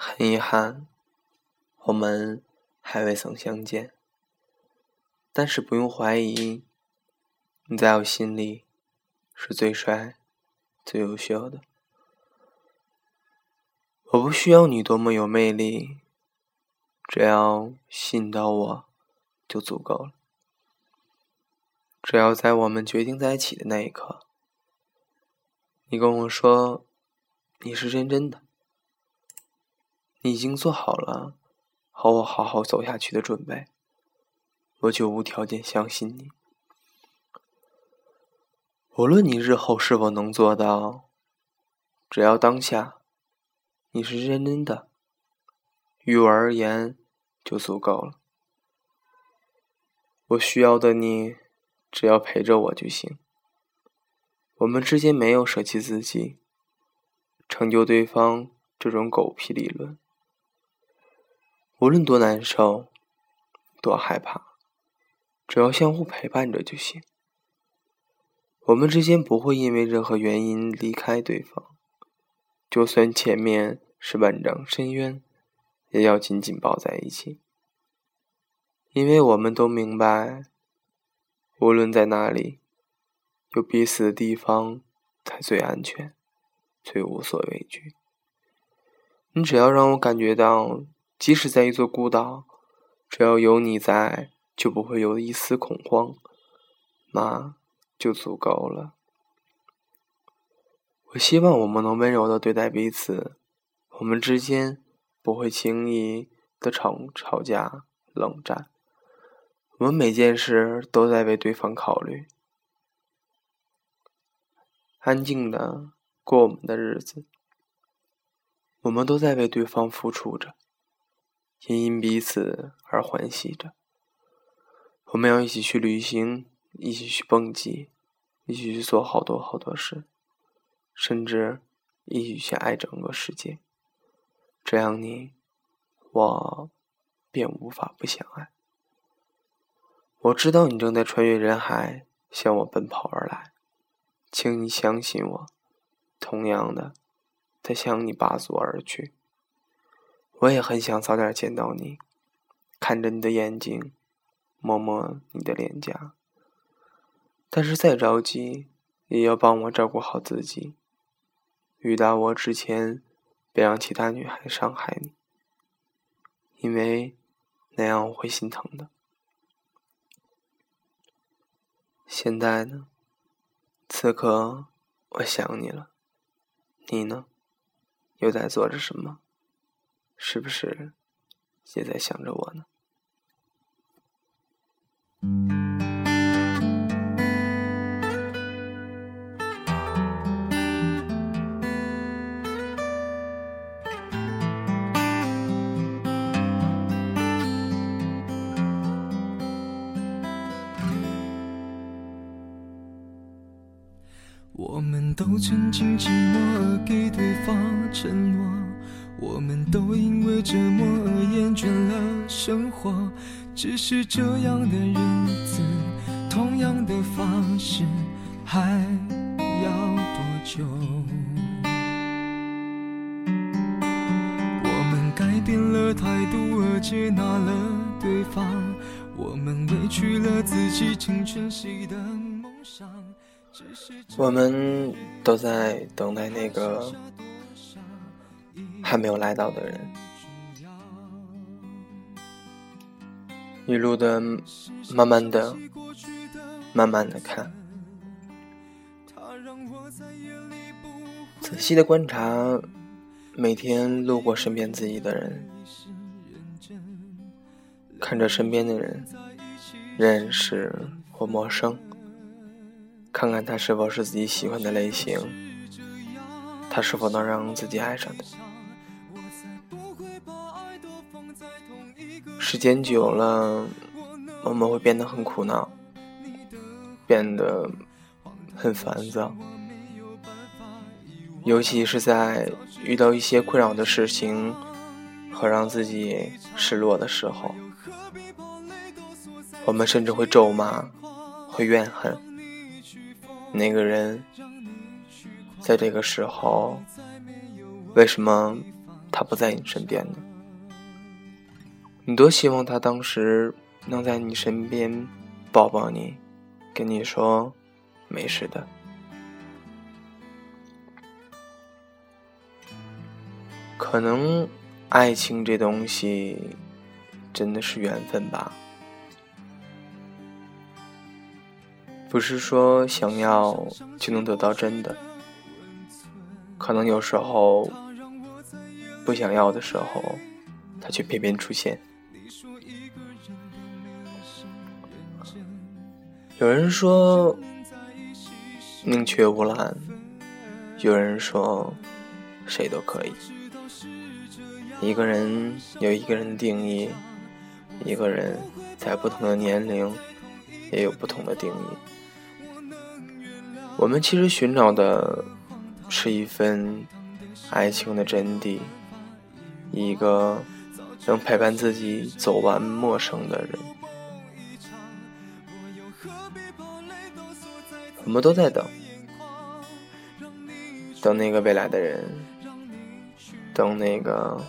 很遗憾，我们还未曾相见。但是不用怀疑，你在我心里是最帅、最优秀的。我不需要你多么有魅力，只要吸引到我就足够了。只要在我们决定在一起的那一刻，你跟我说你是认真的，你已经做好了和我好好走下去的准备，我就无条件相信你。无论你日后是否能做到，只要当下。你是认真的，于我而言就足够了。我需要的你，只要陪着我就行。我们之间没有舍弃自己、成就对方这种狗屁理论。无论多难受、多害怕，只要相互陪伴着就行。我们之间不会因为任何原因离开对方。就算前面是万丈深渊，也要紧紧抱在一起，因为我们都明白，无论在哪里，有彼此的地方才最安全，最无所畏惧。你只要让我感觉到，即使在一座孤岛，只要有你在，就不会有一丝恐慌，那就足够了。我希望我们能温柔的对待彼此，我们之间不会轻易的吵吵架、冷战。我们每件事都在为对方考虑，安静的过我们的日子。我们都在为对方付出着，也因彼此而欢喜着。我们要一起去旅行，一起去蹦极，一起去做好多好多事。甚至一起去爱整个世界，这样你我便无法不相爱。我知道你正在穿越人海向我奔跑而来，请你相信我，同样的在向你拔足而去。我也很想早点见到你，看着你的眼睛，摸摸你的脸颊。但是再着急，也要帮我照顾好自己。遇到我之前，别让其他女孩伤害你，因为那样我会心疼的。现在呢，此刻我想你了，你呢，又在做着什么？是不是也在想着我呢？我们都曾经寂寞而给对方承诺，都因为折磨而厌倦了生活。只是这样的日子，同样的方式，还要多久？我们改变了态度而接纳了对方，我们委屈了自己，成全谁的梦想？我们都在等待那个还没有来到的人，一路的慢慢的、慢慢的看，仔细的观察每天路过身边自己的人，看着身边的人，认识或陌生。看看他是否是自己喜欢的类型，他是否能让自己爱上他。时间久了，我们会变得很苦恼，变得很烦躁，尤其是在遇到一些困扰的事情和让自己失落的时候，我们甚至会咒骂，会怨恨。那个人在这个时候为什么他不在你身边呢？你多希望他当时能在你身边抱抱你，跟你说没事的。可能爱情这东西真的是缘分吧，不是说想要就能得到真的。可能有时候不想要的时候，他却偏偏出现。有人说宁缺毋滥，有人说谁都可以。一个人有一个人的定义，一个人在不同的年龄也有不同的定义。我们其实寻找的。是一份爱情的真谛，一个能陪伴自己走完陌生的人。我们都在等，等那个未来的人，等那个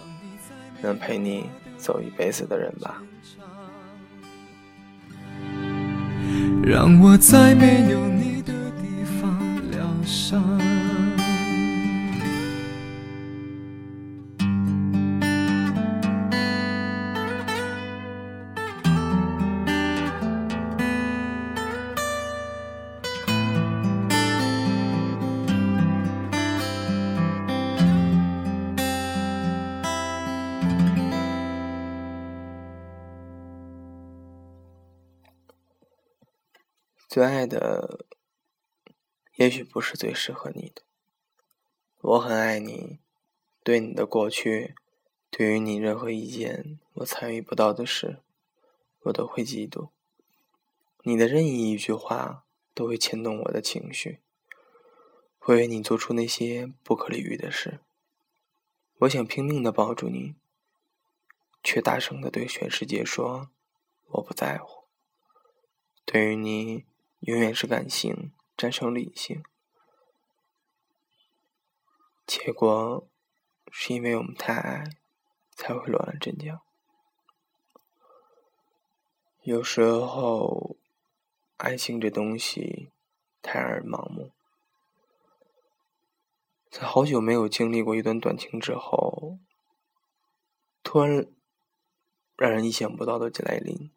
能陪你走一辈子的人吧。让我在没有你的地方疗伤。最爱的，也许不是最适合你的。我很爱你，对你的过去，对于你任何一件我参与不到的事，我都会嫉妒。你的任意一句话，都会牵动我的情绪，会为你做出那些不可理喻的事。我想拼命的抱住你，却大声的对全世界说：“我不在乎。”对于你。永远是感性战胜理性，结果是因为我们太爱，才会乱了阵脚。有时候，爱情这东西太让人盲目，在好久没有经历过一段短情之后，突然让人意想不到的来临。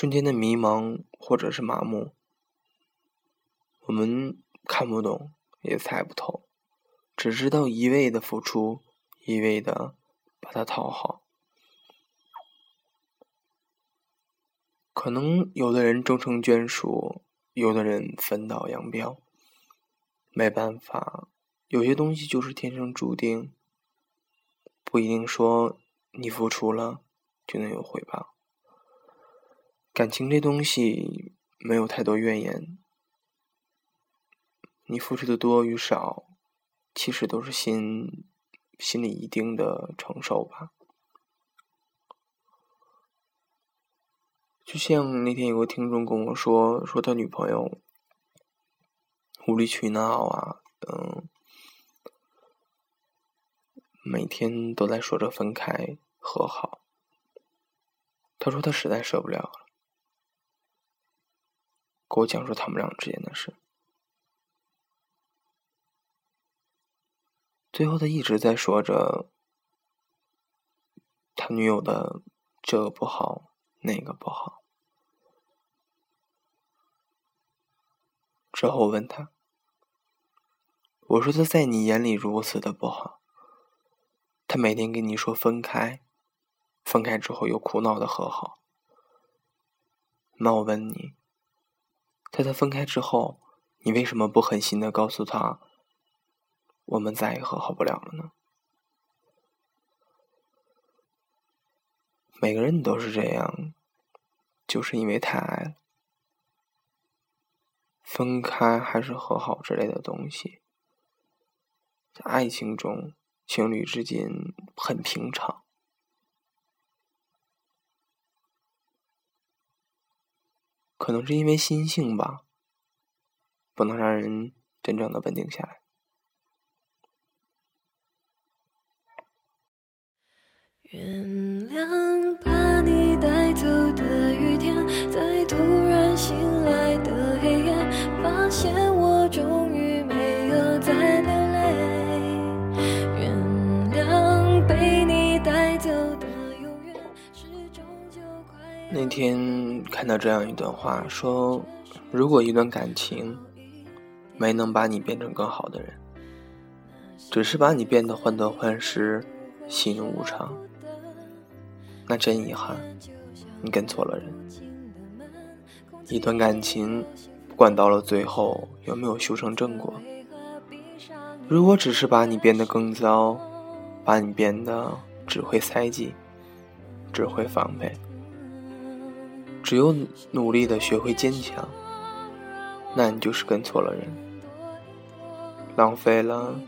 瞬间的迷茫或者是麻木，我们看不懂也猜不透，只知道一味的付出，一味的把它讨好。可能有的人终成眷属，有的人分道扬镳。没办法，有些东西就是天生注定，不一定说你付出了就能有回报。感情这东西没有太多怨言，你付出的多与少，其实都是心心里一定的承受吧。就像那天有个听众跟我说，说他女朋友无理取闹啊，嗯，每天都在说着分开和好，他说他实在受不了了。给我讲述他们俩之间的事。最后，他一直在说着他女友的这个不好，那个不好。之后我问他：“我说他在你眼里如此的不好，他每天跟你说分开，分开之后又苦恼的和好。那我问你？”在他分开之后，你为什么不狠心的告诉他，我们再也和好不了了呢？每个人都是这样，就是因为太爱了。分开还是和好之类的东西，在爱情中，情侣之间很平常。可能是因为心性吧，不能让人真正的稳定下来。原谅把你带走的雨天，在突然醒来的黑夜，发现我终于没有再流泪。原谅被你带走的永远，是终究快。那天。看到这样一段话，说：如果一段感情没能把你变成更好的人，只是把你变得患得患失、喜怒无常。那真遗憾，你跟错了人。一段感情，不管到了最后有没有修成正果，如果只是把你变得更糟，把你变得只会猜忌、只会防备，只有努力的学会坚强，那你就是跟错了人，浪费了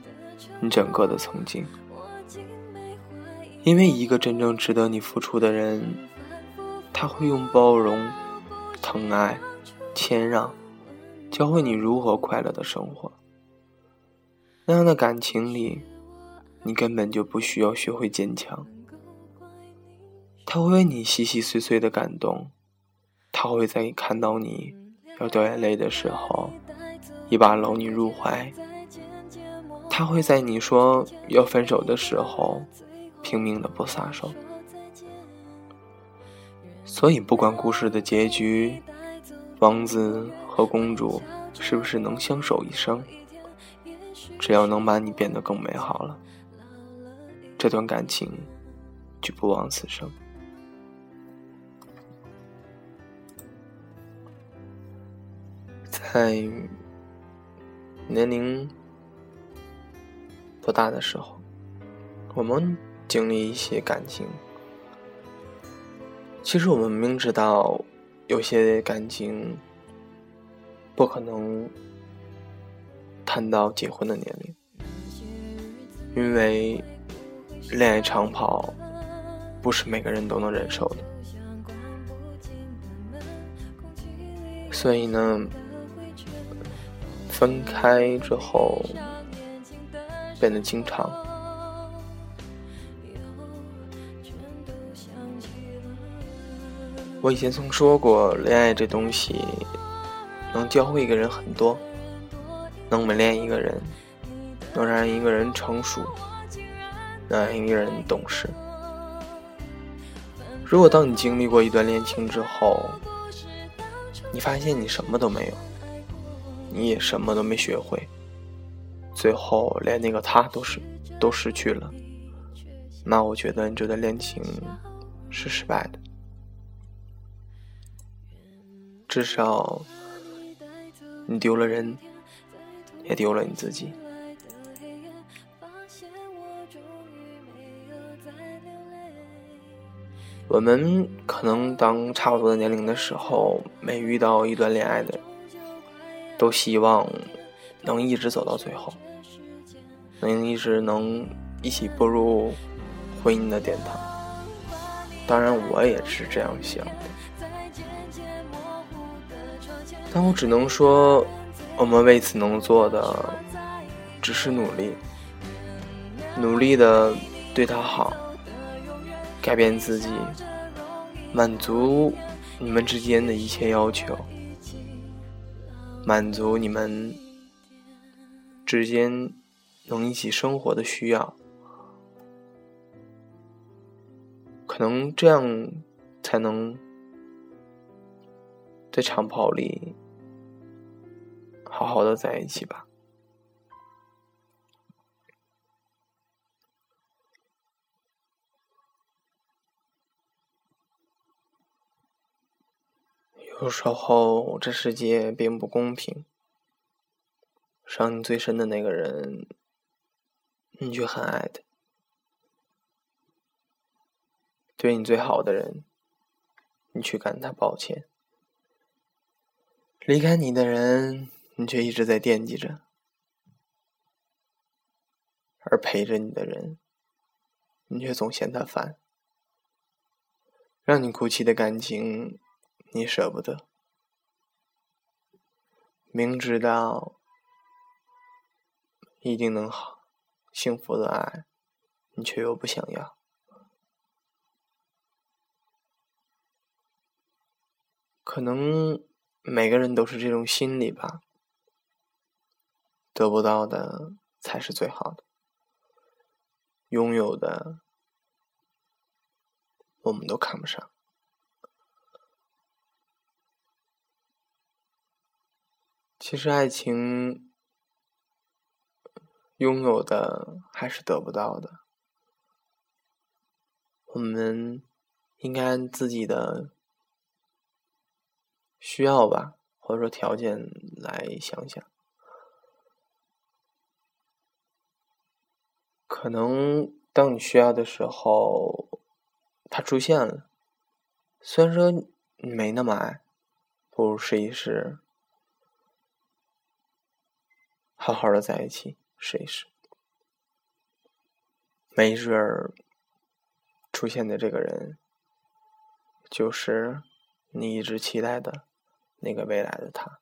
你整个的曾经。因为一个真正值得你付出的人，他会用包容、疼爱、谦让，教会你如何快乐的生活。那样的感情里，你根本就不需要学会坚强。他会为你细细碎碎的感动，他会在看到你要掉眼泪的时候，一把搂你入怀。他会在你说要分手的时候。拼命的不撒手，所以不管故事的结局，王子和公主是不是能相守一生，只要能把你变得更美好了，这段感情就不枉此生。在年龄不大的时候，我们。经历一些感情，其实我们明知道有些感情不可能谈到结婚的年龄，因为恋爱长跑不是每个人都能忍受的，所以呢，分开之后变得经常。我以前曾说过，恋爱这东西能教会一个人很多，能磨练一个人，能让一个人成熟，能让一个人懂事。如果当你经历过一段恋情之后，你发现你什么都没有，你也什么都没学会，最后连那个他都是都失去了，那我觉得你这段恋情是失败的。至少，你丢了人，也丢了你自己。我们可能当差不多的年龄的时候，每遇到一段恋爱的人，都希望能一直走到最后，能一直能一起步入婚姻的殿堂。当然，我也是这样想的。但我只能说，我们为此能做的，只是努力，努力的对他好，改变自己，满足你们之间的一切要求，满足你们之间能一起生活的需要，可能这样才能。在长跑里，好好的在一起吧。有时候，这世界并不公平。伤你最深的那个人，你却很爱他；对你最好的人，你却感他抱歉。离开你的人，你却一直在惦记着；而陪着你的人，你却总嫌他烦。让你哭泣的感情，你舍不得。明知道一定能好幸福的爱你却又不想要。可能每个人都是这种心理吧得不到的才是最好的拥有的我们都看不上。其实爱情拥有的还是得不到的，我们应该按自己的。需要吧，或者说条件来想想，可能当你需要的时候，他出现了。虽然说没那么爱，不如试一试，好好的在一起试一试，没准儿出现的这个人就是你一直期待的。那个未来的他。